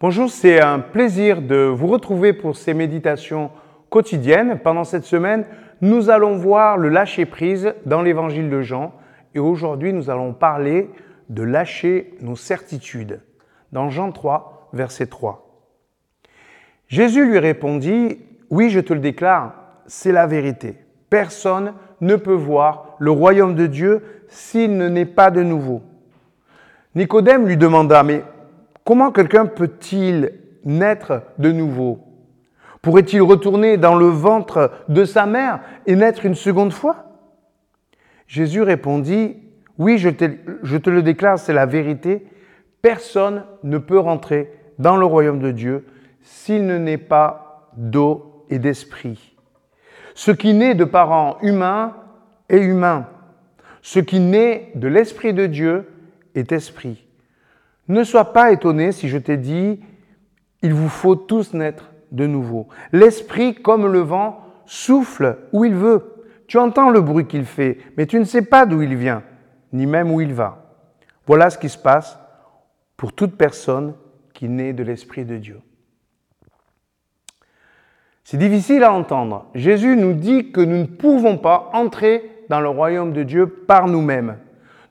Bonjour, c'est un plaisir de vous retrouver pour ces méditations quotidiennes. Pendant cette semaine, nous allons voir le lâcher-prise dans l'évangile de Jean et aujourd'hui nous allons parler de lâcher nos certitudes dans Jean 3, verset 3. Jésus lui répondit, Oui, je te le déclare, c'est la vérité. Personne ne peut voir le royaume de Dieu s'il ne naît pas de nouveau. Nicodème lui demanda, mais Comment quelqu'un peut-il naître de nouveau? Pourrait-il retourner dans le ventre de sa mère et naître une seconde fois? Jésus répondit, oui, je te, le déclare, c'est la vérité, personne ne peut rentrer dans le royaume de Dieu s'il ne naît pas d'eau et d'esprit. Ce qui naît de parents humains est humain. Ce qui naît de l'Esprit de Dieu est esprit. Ne sois pas étonné si je t'ai dit, il vous faut tous naître de nouveau. L'esprit, comme le vent, souffle où il veut. Tu entends le bruit qu'il fait, mais tu ne sais pas d'où il vient, ni même où il va. Voilà ce qui se passe pour toute personne qui naît de l'Esprit de Dieu. C'est difficile à entendre. Jésus nous dit que nous ne pouvons pas entrer dans le royaume de Dieu par nous-mêmes.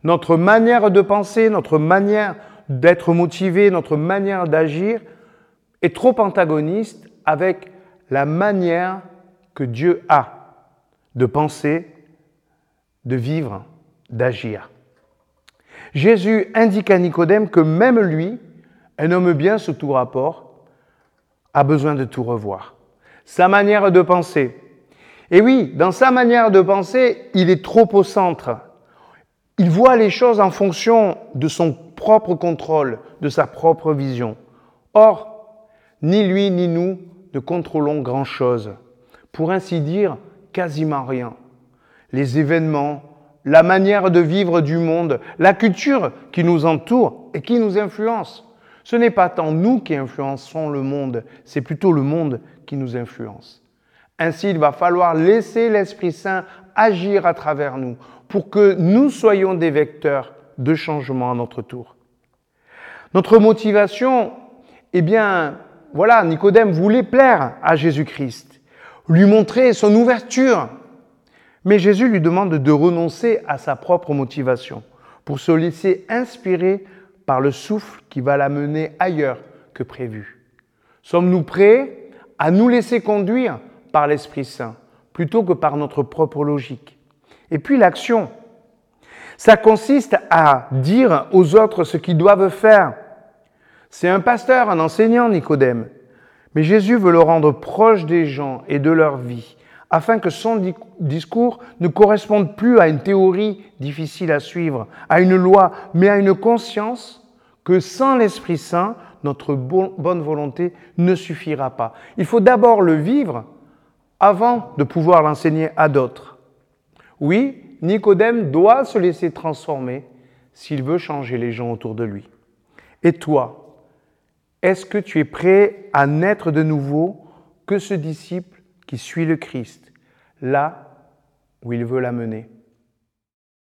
Notre manière de penser, notre manière d'être motivé, notre manière d'agir est trop antagoniste avec la manière que Dieu a de penser, de vivre, d'agir. Jésus indique à Nicodème que même lui, un homme bien sous tout rapport, a besoin de tout revoir. Sa manière de penser. Et oui, dans sa manière de penser, il est trop au centre. Il voit les choses en fonction de son propre contrôle, de sa propre vision. Or, ni lui ni nous ne contrôlons grand-chose. Pour ainsi dire, quasiment rien. Les événements, la manière de vivre du monde, la culture qui nous entoure et qui nous influence. Ce n'est pas tant nous qui influençons le monde, c'est plutôt le monde qui nous influence. Ainsi, il va falloir laisser l'Esprit Saint agir à travers nous pour que nous soyons des vecteurs de changement à notre tour. Notre motivation, eh bien, voilà, Nicodème voulait plaire à Jésus-Christ, lui montrer son ouverture. Mais Jésus lui demande de renoncer à sa propre motivation pour se laisser inspirer par le souffle qui va l'amener ailleurs que prévu. Sommes-nous prêts à nous laisser conduire par l'Esprit Saint plutôt que par notre propre logique? Et puis l'action. Ça consiste à dire aux autres ce qu'ils doivent faire. C'est un pasteur, un enseignant, Nicodème. Mais Jésus veut le rendre proche des gens et de leur vie, afin que son discours ne corresponde plus à une théorie difficile à suivre, à une loi, mais à une conscience que sans l'Esprit Saint, notre bonne volonté ne suffira pas. Il faut d'abord le vivre avant de pouvoir l'enseigner à d'autres. Oui, Nicodème doit se laisser transformer s'il veut changer les gens autour de lui. Et toi, est-ce que tu es prêt à naître de nouveau que ce disciple qui suit le Christ, là où il veut l'amener?